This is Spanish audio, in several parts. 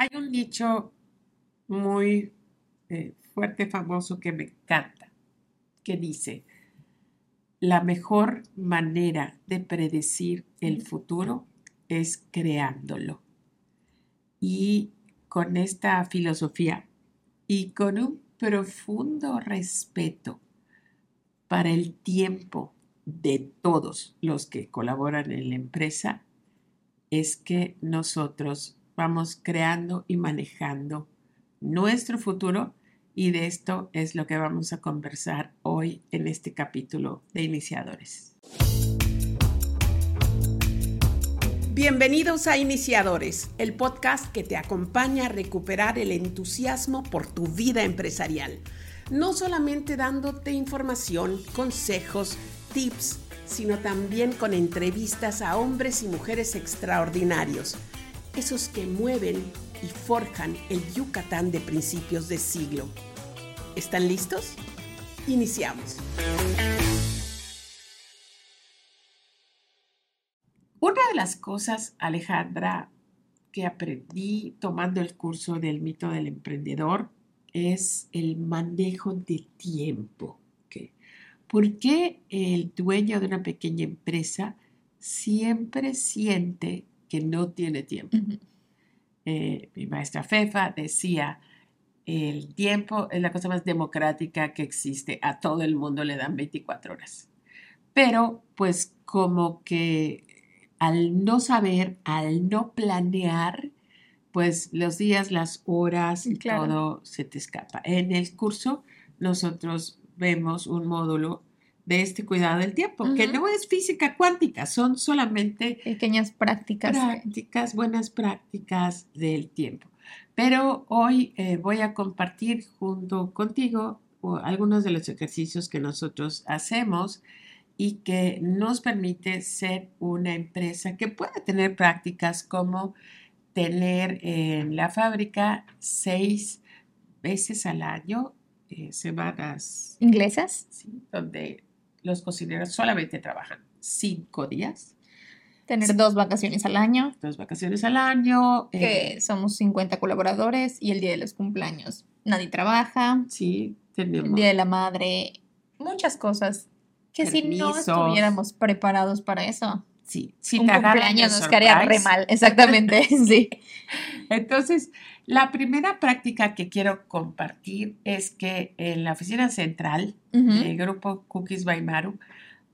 Hay un dicho muy eh, fuerte, famoso, que me encanta, que dice, la mejor manera de predecir el futuro es creándolo. Y con esta filosofía y con un profundo respeto para el tiempo de todos los que colaboran en la empresa, es que nosotros vamos creando y manejando nuestro futuro y de esto es lo que vamos a conversar hoy en este capítulo de Iniciadores. Bienvenidos a Iniciadores, el podcast que te acompaña a recuperar el entusiasmo por tu vida empresarial. No solamente dándote información, consejos, tips, sino también con entrevistas a hombres y mujeres extraordinarios, esos que mueven y forjan el Yucatán de principios de siglo. ¿Están listos? Iniciamos. Una de las cosas, Alejandra, que aprendí tomando el curso del mito del emprendedor es el manejo de tiempo. ¿Por qué el dueño de una pequeña empresa siempre siente que no tiene tiempo? Eh, mi maestra Fefa decía, el tiempo es la cosa más democrática que existe, a todo el mundo le dan 24 horas. Pero pues como que al no saber, al no planear, pues los días, las horas y todo se te escapa. En el curso nosotros vemos un módulo de este cuidado del tiempo, que no es física cuántica, son solamente pequeñas prácticas. Prácticas, buenas prácticas del tiempo. Pero hoy eh, voy a compartir junto contigo algunos de los ejercicios que nosotros hacemos y que nos permite ser una empresa que pueda tener prácticas como tener en la fábrica seis veces al año eh, semanas inglesas, sí, donde los cocineros solamente trabajan cinco días. Tener dos vacaciones al año. Dos vacaciones al año. Que eh, somos 50 colaboradores y el día de los cumpleaños nadie trabaja. Sí, tenemos. El día de la madre, muchas cosas que si no estuviéramos preparados para eso. Sí, si un cumpleaños nos re mal, exactamente, sí. Entonces, la primera práctica que quiero compartir es que en la oficina central del grupo Cookies by Maru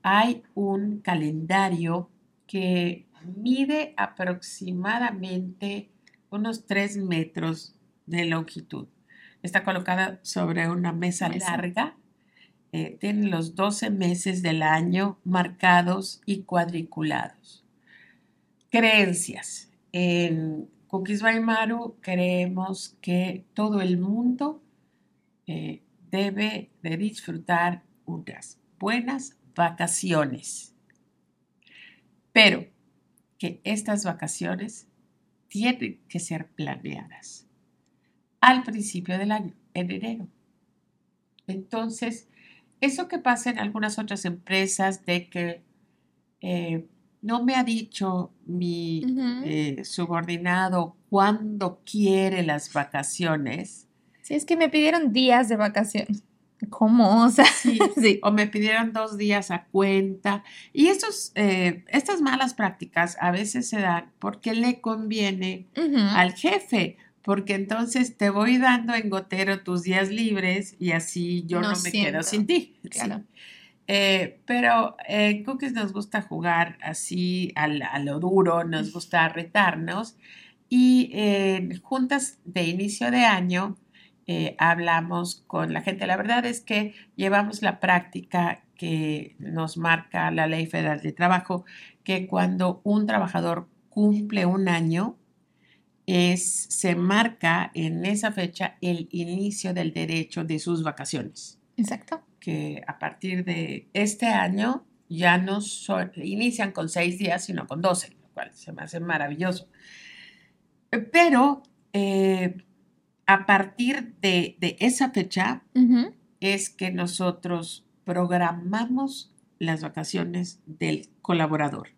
hay un calendario que mide aproximadamente unos 3 metros de longitud. Está colocada sobre una mesa, larga. Eh, tiene los 12 meses del año marcados y cuadriculados. Creencias. En Cookies by Maru creemos que todo el mundo eh, debe de disfrutar unas buenas vacaciones, pero que estas vacaciones tienen que ser planeadas al principio del año, en enero. Entonces, eso que pasa en algunas otras empresas de que eh, no me ha dicho mi eh, subordinado cuándo quiere las vacaciones. Sí, es que me pidieron días de vacaciones. ¿Cómo? O sea, sí, O me pidieron dos días a cuenta. Y estos, eh, estas malas prácticas a veces se dan porque le conviene al jefe, porque entonces te voy dando en gotero tus días libres y así yo no, me quedo sin ti. Claro. Eh, pero en Cookies nos gusta jugar así a, lo duro, nos gusta retarnos y en juntas de inicio de año eh, hablamos con la gente. La verdad es que llevamos la práctica que nos marca la Ley Federal de Trabajo, que cuando un trabajador cumple un año, es, se marca en esa fecha el inicio del derecho de sus vacaciones. Exacto que a partir de este año ya no inician con seis días, sino con doce, lo cual se me hace maravilloso. Pero eh, a partir de, esa fecha es que nosotros programamos las vacaciones del colaborador.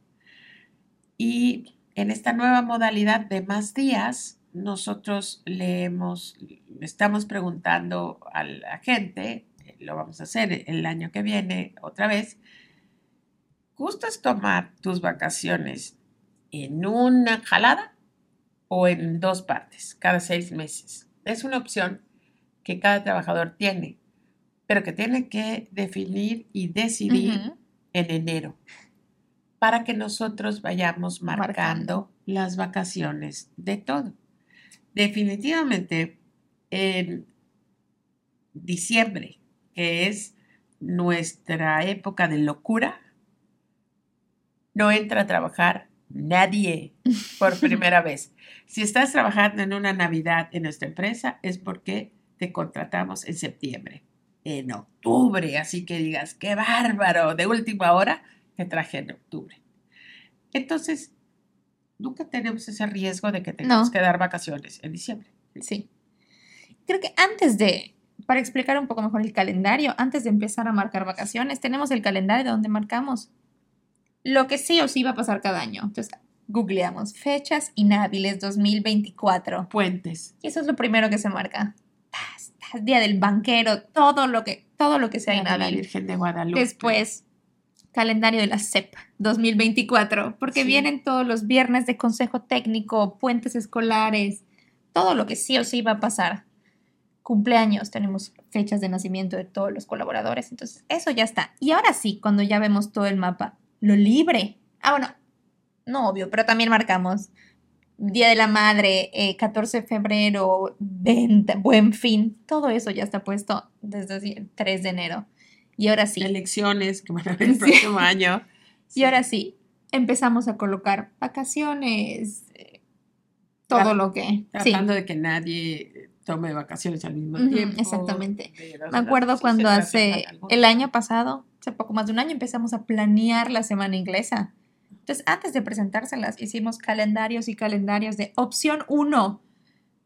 Y en esta nueva modalidad de más días, nosotros leemos, estamos preguntando a la gente, lo vamos a hacer el año que viene otra vez, ¿gustas tomar tus vacaciones en una jalada o en dos partes, cada seis meses? Es una opción que cada trabajador tiene, pero que tiene que definir y decidir en enero para que nosotros vayamos marcando, las vacaciones de todo. Definitivamente, en diciembre, que es nuestra época de locura, no entra a trabajar nadie por primera vez. Si estás trabajando en una Navidad en nuestra empresa, es porque te contratamos en septiembre, en octubre, así que digas, qué bárbaro, de última hora te traje en octubre. Entonces, nunca tenemos ese riesgo de que tengamos que dar vacaciones en diciembre. Sí. Creo que antes de, para explicar un poco mejor el calendario, antes de empezar a marcar vacaciones, tenemos el calendario donde marcamos lo que sí o sí va a pasar cada año. Entonces, googleamos fechas inhábiles 2024. Puentes. Y eso es lo primero que se marca. Día del banquero, todo lo que, todo lo que sea inhábil. La Virgen de Guadalupe. Después, calendario de la CEP 2024, porque vienen todos los viernes de consejo técnico, puentes escolares, todo lo que sí o sí va a pasar. Cumpleaños, tenemos fechas de nacimiento de todos los colaboradores, entonces eso ya está. Y ahora sí, cuando ya vemos todo el mapa, lo libre. Ah, bueno, no obvio, pero también marcamos Día de la Madre, 14 eh, de febrero, venta, buen fin, todo eso ya está puesto desde el 3 de enero. Y ahora sí. Elecciones que van a haber el próximo año. Y ahora sí, empezamos a colocar vacaciones, eh, todo lo que. Tratando de que nadie tome vacaciones al mismo tiempo. Exactamente. Me acuerdo cuando hace el año pasado, hace poco más de un año, empezamos a planear la semana inglesa. Entonces, antes de presentárselas, hicimos calendarios y calendarios de opción 1.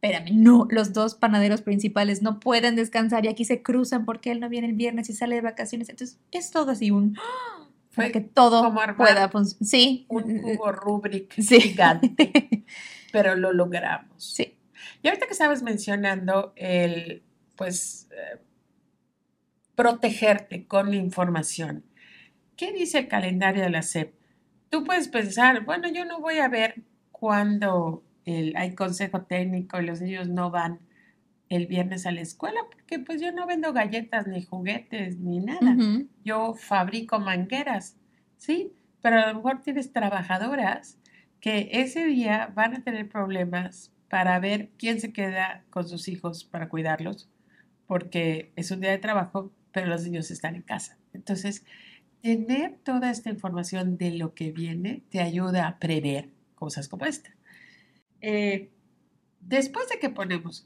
Espérame, no, los dos panaderos principales no pueden descansar y aquí se cruzan porque él no viene el viernes y sale de vacaciones. Entonces, es todo así un... Para que todo pueda funcionar. Sí. Un cubo Rubrik gigante. Pero lo logramos. Sí. Y ahorita que estabas mencionando el, pues, eh, protegerte con la información. ¿Qué dice el calendario de la SEP? Tú puedes pensar, bueno, yo no voy a ver cuándo hay consejo técnico y los niños no van el viernes a la escuela porque pues yo no vendo galletas ni juguetes ni nada. Yo fabrico mangueras, ¿sí? Pero a lo mejor tienes trabajadoras que ese día van a tener problemas para ver quién se queda con sus hijos para cuidarlos, porque es un día de trabajo, pero los niños están en casa. Entonces, tener toda esta información de lo que viene te ayuda a prever cosas como esta. Eh, después de que ponemos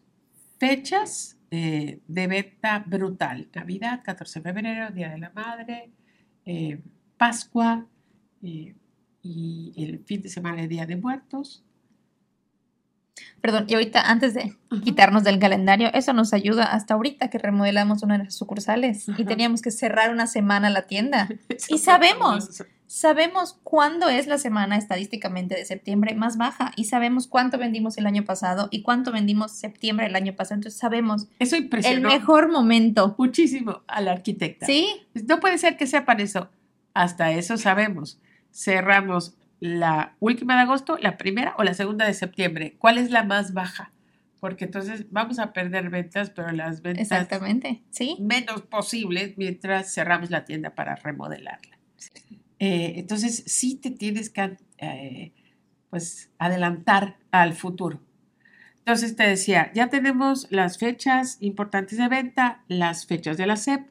fechas eh, de venta brutal, Navidad, 14 de febrero, Día de la Madre, eh, Pascua y el fin de semana de Día de Muertos, Perdón, y ahorita antes de quitarnos del calendario, eso nos ayuda hasta ahorita que remodelamos una de las sucursales y teníamos que cerrar una semana la tienda. y sabemos, sabemos cuándo es la semana estadísticamente de septiembre más baja y sabemos cuánto vendimos el año pasado y cuánto vendimos septiembre el año pasado. Entonces sabemos eso el mejor momento. Muchísimo al arquitecta. Sí. No puede ser que sea para eso. Hasta eso sabemos. Cerramos la última de agosto, la primera o la segunda de septiembre. ¿Cuál es la más baja? Porque entonces vamos a perder ventas, pero las ventas Exactamente, ¿sí? menos posibles mientras cerramos la tienda para remodelarla. Eh, entonces sí te tienes que eh, pues adelantar al futuro. Entonces te decía, ya tenemos las fechas importantes de venta, las fechas de la SEP,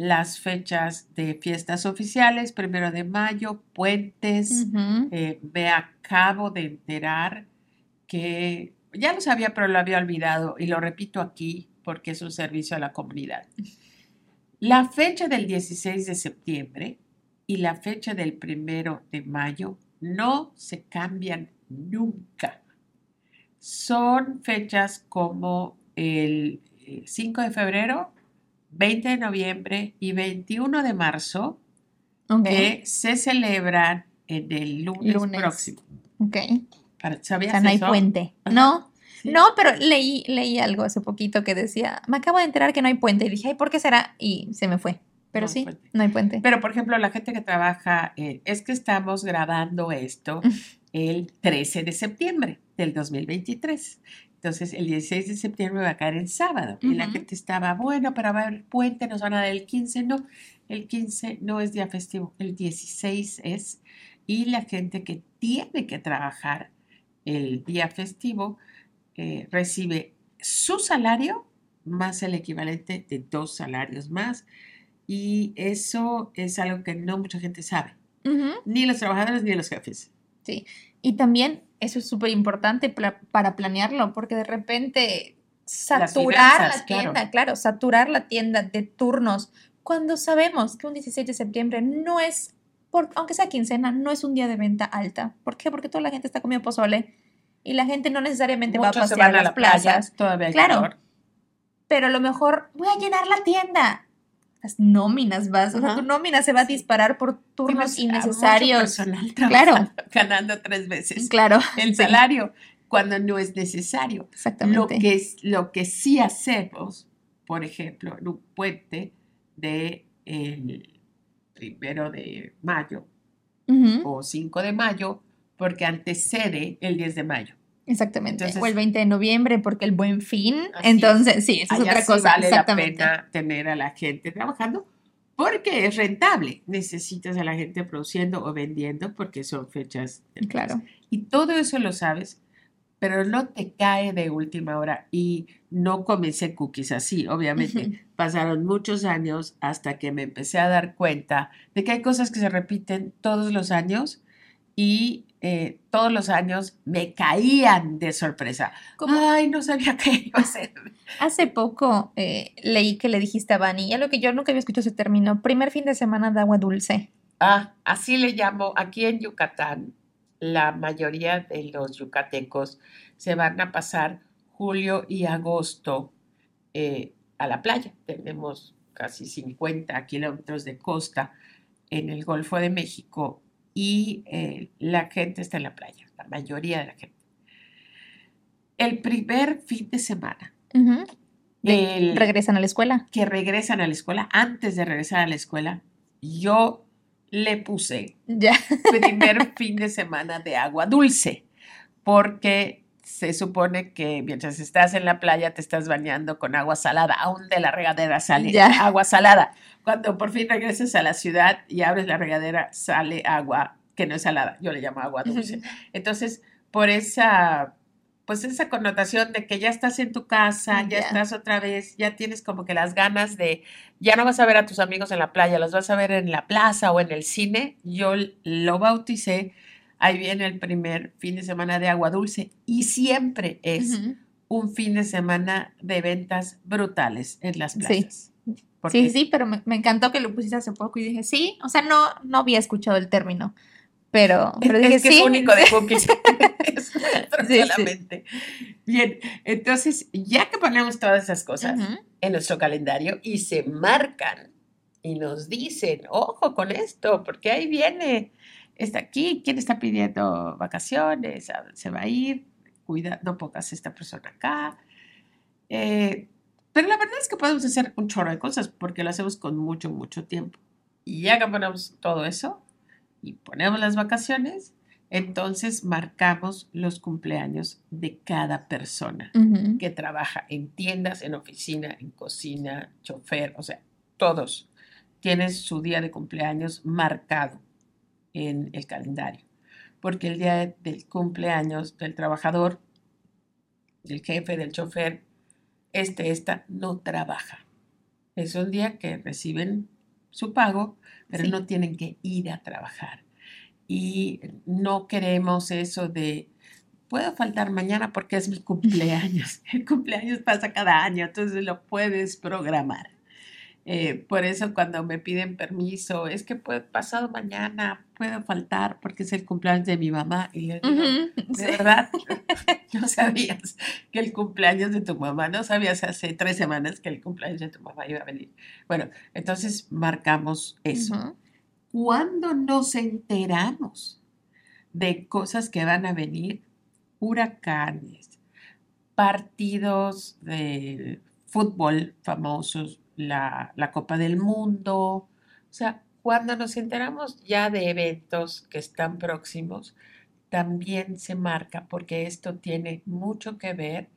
las fechas de fiestas oficiales, primero de mayo, puentes. Eh, me acabo de enterar que ya lo sabía, pero lo había olvidado y lo repito aquí porque es un servicio a la comunidad. La fecha del 16 de septiembre y la fecha del primero de mayo no se cambian nunca. Son fechas como el 5 de febrero 20 de noviembre y 21 de marzo que se celebran en el lunes, próximo. Ok. ¿Sabías no hay puente. ¿No? No, pero leí, leí algo hace poquito que decía, me acabo de enterar que no hay puente. Y dije, ay, ¿por qué será? Y se me fue. Pero No sí, puente. no hay puente. Pero, por ejemplo, la gente que trabaja, eh, es que estamos grabando esto el 13 de septiembre del 2023. Entonces, el 16 de septiembre va a caer en sábado. Y la gente estaba, bueno, pero va a haber puente, nos van a dar el 15. No, el 15 no es día festivo, el 16 es. Y la gente que tiene que trabajar el día festivo eh, recibe su salario más el equivalente de dos salarios más. Y eso es algo que no mucha gente sabe, Ujú. ni los trabajadores ni los jefes. Sí. Y también eso es súper importante para planearlo, porque de repente saturar finanzas, la tienda, claro. saturar la tienda de turnos, cuando sabemos que un 16 de septiembre no es, por, aunque sea quincena, no es un día de venta alta. ¿Por qué? Porque toda la gente está comiendo pozole y la gente no necesariamente va a se pasear van a las la playa, plazas, todavía hay Claro. calor. pero a lo mejor voy a llenar la tienda. Las nóminas vas, o sea, Ajá. tu nómina se va a disparar por turnos Tienes innecesarios. personal Claro. ganando tres veces Claro, el sí, salario cuando no es necesario. Lo exactamente. que, es, lo que sí hacemos, por ejemplo, en un puente de el primero de mayo o 5 de mayo, porque antecede el 10 de mayo. Exactamente. Entonces- o el 20 de noviembre porque el buen fin. Entonces, sí, esa es otra sí cosa. vale exactamente. la pena tener a la gente trabajando porque es rentable. Necesitas a la gente produciendo o vendiendo porque son fechas. de Claro. Y todo eso lo sabes, pero no te cae de última hora. Y no comencé cookies así, obviamente. Ujú. Pasaron muchos años hasta que me empecé a dar cuenta de que hay cosas que se repiten todos los años y eh, todos los años me caían de sorpresa. Ay, no sabía qué iba a ser. hace poco eh, leí que le dijiste a Vani, ya lo que yo nunca había escuchado ese término, primer fin de semana de agua dulce. Ah, así le llamo. Aquí en Yucatán, la mayoría de los yucatecos se van a pasar julio y agosto eh, a la playa. Tenemos casi 50 kilómetros de costa en el Golfo de México y eh, la gente está en la playa, la mayoría de la gente. El primer fin de semana el- Regresan a la escuela. que regresan a la escuela, antes de regresar a la escuela, yo le puse Ya. primer fin de semana de agua dulce, porque se supone que mientras estás en la playa te estás bañando con agua salada, aún de la regadera sale Ya. agua salada. Cuando por fin regresas a la ciudad y abres la regadera, sale agua que no es salada, yo le llamo agua dulce. Entonces, por esa, pues esa connotación de que ya estás en tu casa, ya Ya. estás otra vez, ya tienes como que las ganas de, ya no vas a ver a tus amigos en la playa, los vas a ver en la plaza o en el cine, yo lo bauticé, ahí viene el primer fin de semana de agua dulce y siempre es Ujú. un fin de semana de ventas brutales en las Sí. plazas. Porque Sí, sí, pero me, me encantó que lo pusiste hace poco y dije, sí, o sea, no, no había escuchado el término, pero, pero es, dije, es que sí. es único de cookies. es Sí, sí. solamente. Bien, entonces, ya que ponemos todas esas cosas Ujú. en nuestro calendario y se marcan y nos dicen, ojo con esto, porque ahí viene, está aquí, ¿quién está pidiendo vacaciones? ¿A dónde se va a ir? Cuida, no pongas a esta persona acá. Eh, pero la verdad es que podemos hacer un chorro de cosas porque lo hacemos con mucho, mucho tiempo. Y ya que ponemos todo eso y ponemos las vacaciones, entonces marcamos los cumpleaños de cada persona que trabaja en tiendas, en oficina, en cocina, chofer, o sea, todos tienen su día de cumpleaños marcado en el calendario. Porque el día del cumpleaños del trabajador, del jefe, del chofer, este, esta, no trabaja. Es un día que reciben su pago, pero Sí. no tienen que ir a trabajar. Y no queremos eso de, puedo faltar mañana porque es mi cumpleaños. El cumpleaños pasa cada año, entonces lo puedes programar. Eh, por eso cuando me piden permiso, es que puedo, pasado mañana puedo faltar porque es el cumpleaños de mi mamá. Y digo, Ujú. ¿de Sí. verdad? ¿No sabías que el cumpleaños de tu mamá, no sabías hace tres semanas que el cumpleaños de tu mamá iba a venir? Bueno, entonces marcamos eso. Ujú. ¿Cuándo nos enteramos de cosas que van a venir? Huracanes, partidos de fútbol famosos, la, la Copa del Mundo. O sea, cuando nos enteramos ya de eventos que están próximos, también se marca porque esto tiene mucho que ver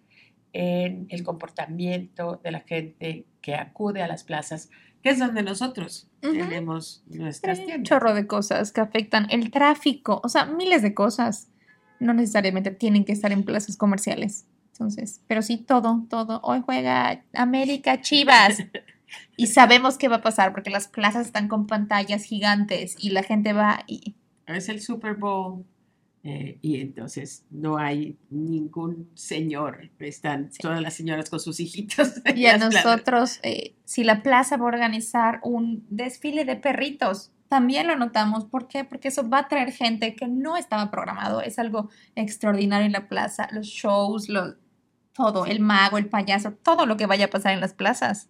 en el comportamiento de la gente que acude a las plazas, que es donde nosotros tenemos nuestras Un tiendas. chorro de cosas que afectan el tráfico, o sea, miles de cosas. No necesariamente tienen que estar en plazas comerciales. Entonces, pero sí todo, todo. Hoy juega América Chivas. Y sabemos qué va a pasar porque las plazas están con pantallas gigantes y la gente va y Es el Super Bowl eh, y entonces no hay ningún señor, están todas las señoras con sus hijitos. Y a nosotros, eh, si la plaza va a organizar un desfile de perritos, también lo notamos. ¿Por qué? Porque eso va a traer gente que no estaba programado. Es algo extraordinario en la plaza. Los shows, lo- todo, el mago, el payaso, todo lo que vaya a pasar en las plazas.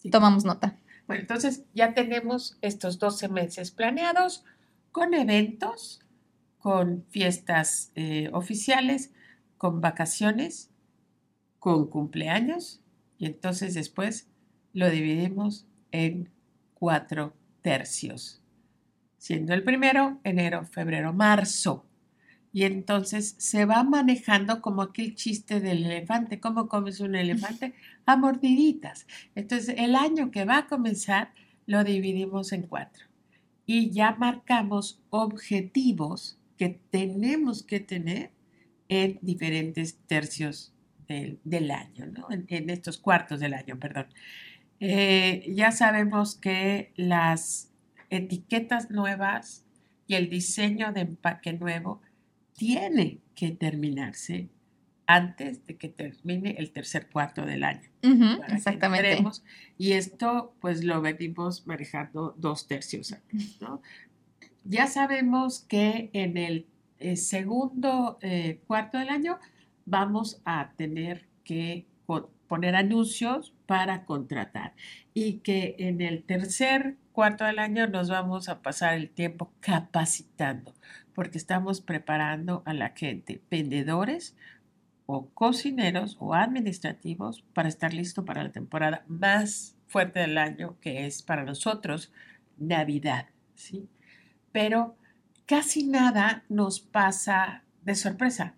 Sí. Tomamos nota. Bueno, entonces ya tenemos estos 12 meses planeados con eventos, con fiestas eh, oficiales, con vacaciones, con cumpleaños y entonces después lo dividimos en cuatro tercios, siendo el primero enero, febrero, marzo. Y entonces se va manejando como aquel chiste del elefante. ¿Cómo comes un elefante? A mordiditas. Entonces, el año que va a comenzar lo dividimos en cuatro y ya marcamos objetivos que tenemos que tener en diferentes tercios del, del año, ¿no? en, estos cuartos del año, perdón. Eh, ya sabemos que las etiquetas nuevas y el diseño de empaque nuevo tiene que terminarse antes de que termine el tercer cuarto del año para que exactamente. Y esto pues lo venimos manejando dos tercios años, ¿no? Ya sabemos que en el eh, segundo eh, cuarto del año vamos a tener que poner anuncios para contratar y que en el tercer cuarto del año nos vamos a pasar el tiempo capacitando porque estamos preparando a la gente, vendedores, o cocineros o administrativos para estar listo para la temporada más fuerte del año, que es para nosotros Navidad, ¿sí? Pero casi nada nos pasa de sorpresa.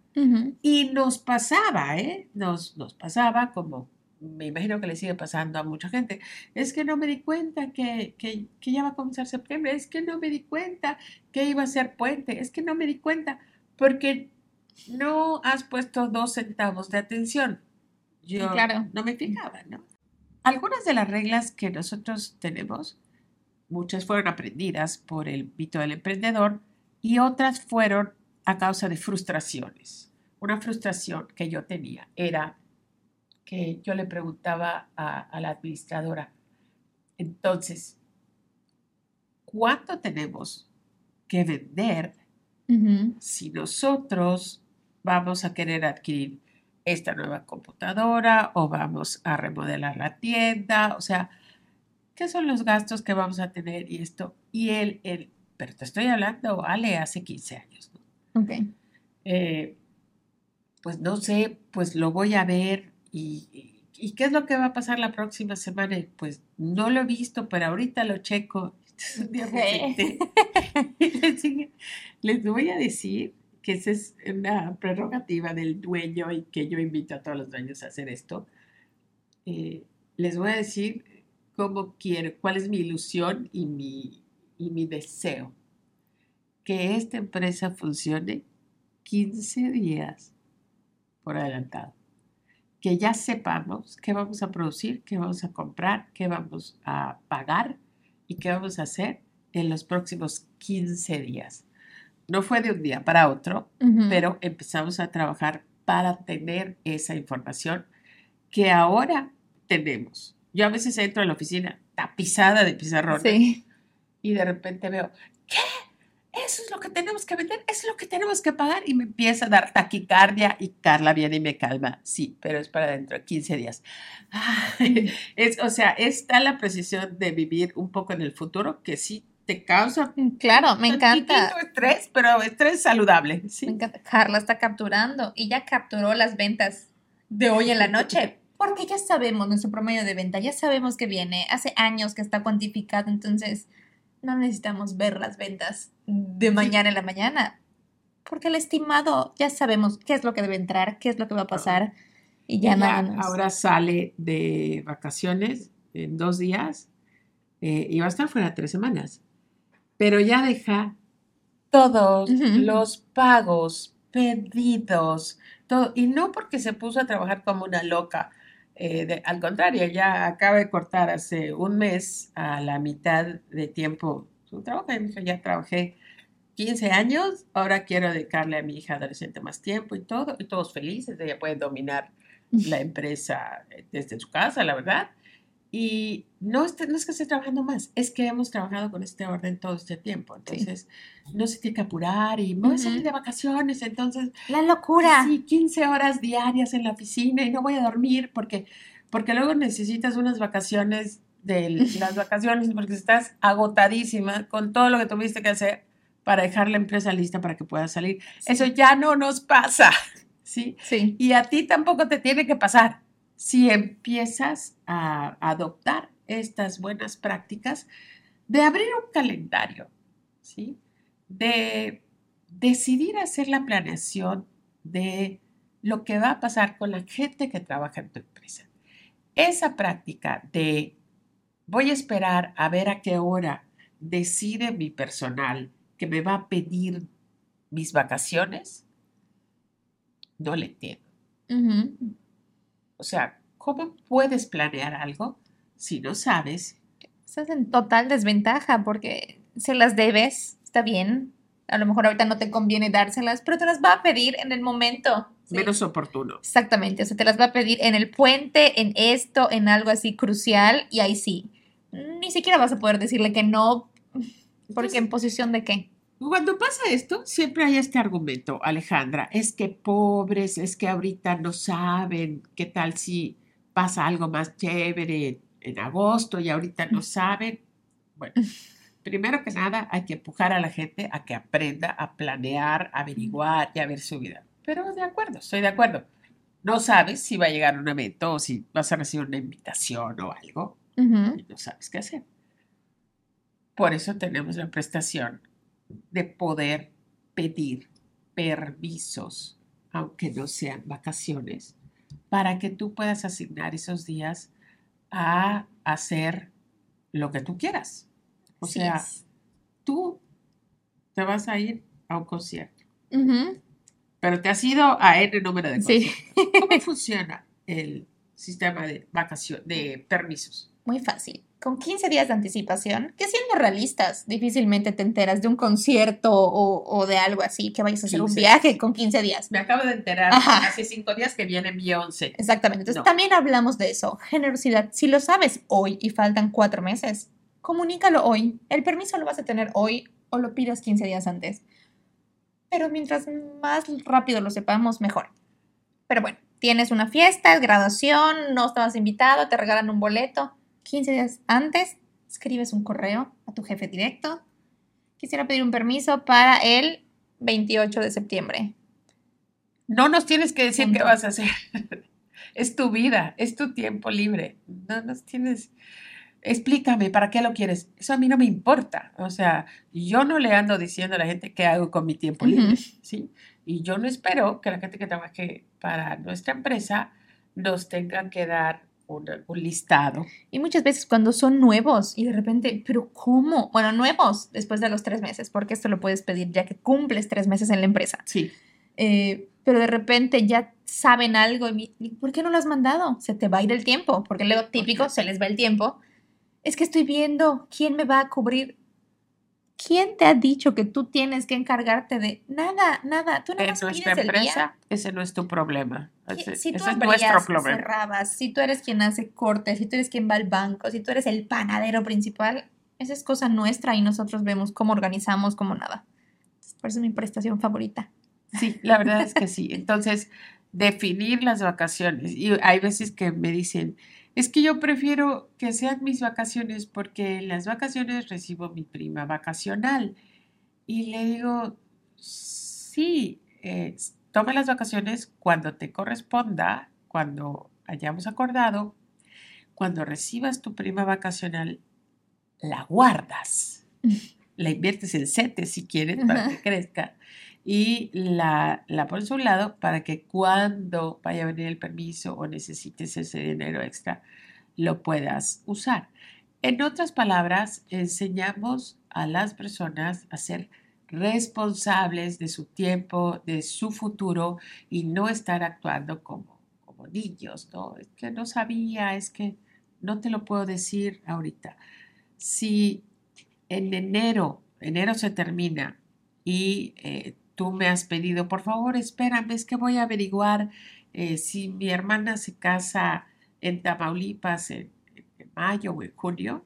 Y nos pasaba, ¿eh? Nos, nos pasaba como me imagino que le sigue pasando a mucha gente. Es que no me di cuenta que, que, que ya va a comenzar septiembre. Es que no me di cuenta que iba a ser puente. Es que no me di cuenta porque no has puesto dos centavos de atención. Yo Claro. no me fijaba, ¿no? Algunas de las reglas que nosotros tenemos, muchas fueron aprendidas por el mito del emprendedor y otras fueron a causa de frustraciones. Una frustración que yo tenía era que yo le preguntaba a, a la administradora, entonces, ¿cuánto tenemos que vender si nosotros vamos a querer adquirir esta nueva computadora o vamos a remodelar la tienda? O sea, ¿qué son los gastos que vamos a tener y esto? Y él, él pero te estoy hablando, Ale, hace 15 años, ¿no? Ok. Eh, pues no sé, pues lo voy a ver y, y- ¿qué es lo que va a pasar la próxima semana? Y Pues no lo he visto, pero ahorita lo checo. Entonces, un día dije, les voy a decir que esa es una prerrogativa del dueño y que yo invito a todos los dueños a hacer esto. Eh, les voy a decir cómo quiero, cuál es mi ilusión y mi, y mi deseo. Que esta empresa funcione 15 días por adelantado. Que ya sepamos qué vamos a producir, qué vamos a comprar, qué vamos a pagar y qué vamos a hacer en los próximos 15 días. No fue de un día para otro, pero empezamos a trabajar para tener esa información que ahora tenemos. Yo a veces entro a la oficina tapizada de pizarrones Sí. y de repente veo, ¿qué? Eso es lo que tenemos que vender, eso es lo que tenemos que pagar y me empieza a dar taquicardia y Carla viene y me calma. Sí, pero es para dentro de 15 días. Ay, es, o sea, está la precisión de vivir un poco en el futuro que sí te causa Claro, me encanta. estrés, pero estrés saludable. ¿sí? Me encanta. Carla está capturando y ya capturó las ventas. de hoy en la noche. Porque ya sabemos nuestro promedio de venta, ya sabemos que viene, hace años que está cuantificado, entonces no necesitamos ver las ventas de mañana en la mañana. Porque el estimado ya sabemos qué es lo que debe entrar, qué es lo que va a pasar y ya nada más. Ahora sale de vacaciones en dos días eh, y va a estar fuera tres semanas. Pero ya deja todos los pagos, pedidos, todo. Y no porque se puso a trabajar como una loca. Eh, de- al contrario, ya acaba de cortar hace un mes a la mitad de tiempo su trabajo. Y me dijo, ya trabajé 15 años, ahora quiero dedicarle a mi hija adolescente más tiempo y todo, y todos felices, ella puede dominar la empresa eh, desde su casa, la verdad. Y no, es- no es que esté trabajando más, es que hemos trabajado con este orden todo este tiempo. Entonces, no se tiene que apurar y me voy a salir de vacaciones. Entonces, La locura. sí, 15 horas diarias en la oficina y no voy a dormir porque, porque luego necesitas unas vacaciones de las vacaciones porque estás agotadísima con todo lo que tuviste que hacer para dejar la empresa lista para que puedas salir. Eso ya no nos pasa, ¿sí? Sí. Y a ti tampoco te tiene que pasar. Si empiezas a adoptar estas buenas prácticas de abrir un calendario, ¿sí? De decidir hacer la planeación de lo que va a pasar con la gente que trabaja en tu empresa. Esa práctica de voy a esperar a ver a qué hora decide mi personal que me va a pedir mis vacaciones, no le entiendo. Ujú. O sea, ¿cómo puedes planear algo si no sabes? Estás en total desventaja porque se las debes, está bien. A lo mejor ahorita no te conviene dárselas, pero te las va a pedir en el momento. ¿sí? Menos oportuno. Exactamente, o sea, te las va a pedir en el puente, en esto, en algo así crucial, y ahí sí. Ni siquiera vas a poder decirle que no, porque en posición de qué. Cuando pasa esto, siempre hay este argumento, Alejandra, es que pobres, es que ahorita no saben qué tal si pasa algo más chévere en agosto y ahorita no saben. Bueno, primero que nada hay que empujar a la gente a que aprenda a planear, a averiguar y a ver su vida. Pero de acuerdo, estoy de acuerdo. No sabes si va a llegar un evento o si vas a recibir una invitación o algo Ujú. y no sabes qué hacer. Por eso tenemos la prestación de poder pedir permisos, aunque no sean vacaciones, para que tú puedas asignar esos días a hacer lo que tú quieras. O Así sea, es. tú te vas a ir a un concierto, pero te has ido a N número de Sí. conciertos. ¿Cómo funciona el sistema de vacaciones, de permisos? Muy fácil. Con 15 días de anticipación, que siendo realistas, difícilmente te enteras de un concierto o, o de algo así, que vayas a hacer un 15. viaje con 15 días. Me acabo de enterar Ajá. hace cinco días que viene Beyoncé. Exactamente. Entonces, No. también hablamos de eso. Generosidad. Si lo sabes hoy y faltan cuatro meses, comunícalo hoy. El permiso lo vas a tener hoy o lo pidas 15 días antes. Pero mientras más rápido lo sepamos, mejor. Pero bueno, tienes una fiesta, graduación, no estabas invitado, te regalan un boleto. 15 días antes, escribes un correo a tu jefe directo. Quisiera pedir un permiso para el 28 de septiembre. No nos tienes que decir qué vas a hacer. Es tu vida, es tu tiempo libre. No nos tienes. Explícame, ¿para qué lo quieres? Eso a mí no me importa. O sea, yo no le ando diciendo a la gente qué hago con mi tiempo libre. ¿sí? Y yo no espero que la gente que trabaje para nuestra empresa nos tenga que dar un listado. Y muchas veces cuando son nuevos y de repente, pero ¿cómo? Bueno, nuevos después de los tres meses, porque esto lo puedes pedir ya que cumples tres meses en la empresa. Sí, Eh, pero de repente ya saben algo y y ¿por qué no lo has mandado? Se te va a ir el tiempo, porque luego típico, se les va el tiempo. Es que estoy viendo quién me va a cubrir. ¿Quién te ha dicho que tú tienes que encargarte de nada, nada? Tú en más nuestra pides el día. empresa ese no es tu problema. Ese, si tú ese es abrías, nuestro problema. cerrabas, si tú eres quien hace cortes, si tú eres quien va al banco, si tú eres el panadero principal, esa es cosa nuestra y nosotros vemos cómo organizamos, cómo nada. Por eso es mi prestación favorita. Sí, la verdad es que sí. Entonces, definir las vacaciones. Y hay veces que me dicen, es que yo prefiero que sean mis vacaciones porque en las vacaciones recibo mi prima vacacional. Y le digo, sí, eh, toma las vacaciones cuando te corresponda, cuando hayamos acordado, cuando recibas tu prima vacacional, la guardas. La inviertes en CETES si quieres para que crezca y la, la pones a un lado para que cuando vaya a venir el permiso o necesites ese dinero extra, lo puedas usar. En otras palabras, enseñamos a las personas a ser responsables de su tiempo, de su futuro y no estar actuando como, como niños, ¿no? Es que no sabía, es que no te lo puedo decir ahorita. Si en enero, enero se termina y eh, tú me has pedido, por favor, espérame, es que voy a averiguar eh, si mi hermana se casa en Tamaulipas en, mayo o en junio.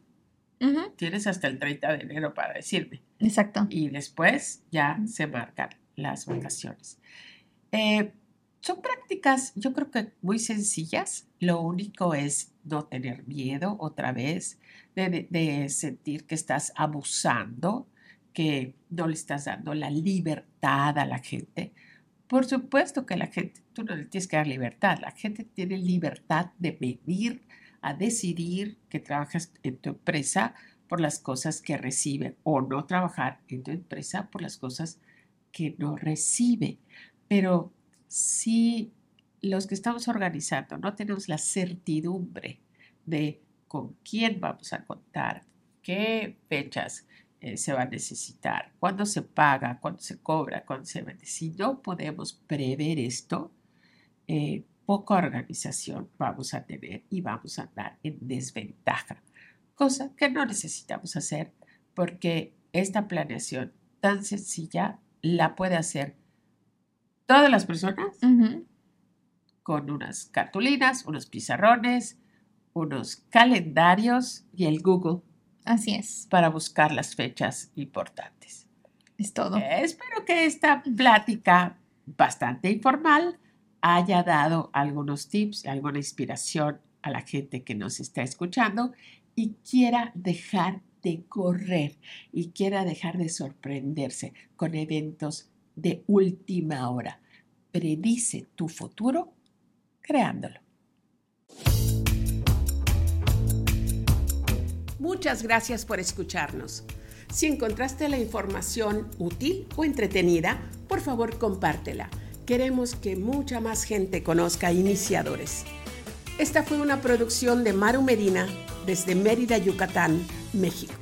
Tienes hasta el 30 de enero para decirme. Exacto. Y después ya se marcan las vacaciones. Eh, son prácticas, yo creo que muy sencillas. Lo único es no tener miedo otra vez, de, de sentir que estás abusando que no le estás dando la libertad a la gente. Por supuesto que la gente, tú no le tienes que dar libertad, la gente tiene libertad de venir a decidir que trabajas en tu empresa por las cosas que recibe o no trabajar en tu empresa por las cosas que no recibe. Pero si los que estamos organizando no tenemos la certidumbre de con quién vamos a contar, qué fechas, eh, se va a necesitar, cuándo se paga, cuándo se cobra, cuándo se vende. Si no podemos prever esto, eh, poca organización vamos a tener y vamos a andar en desventaja, cosa que no necesitamos hacer porque esta planeación tan sencilla la puede hacer todas las personas con unas cartulinas, unos pizarrones, unos calendarios y el Google Así es. Para buscar las fechas importantes. Es todo. espero que esta plática bastante informal haya dado algunos tips, alguna inspiración a la gente que nos está escuchando y quiera dejar de correr y quiera dejar de sorprenderse con eventos de última hora. Predice tu futuro creándolo. Muchas gracias por escucharnos. Si encontraste la información útil o entretenida, por favor compártela. Queremos que mucha más gente conozca iniciadores. Esta fue una producción de Maru Medina desde Mérida, Yucatán, México.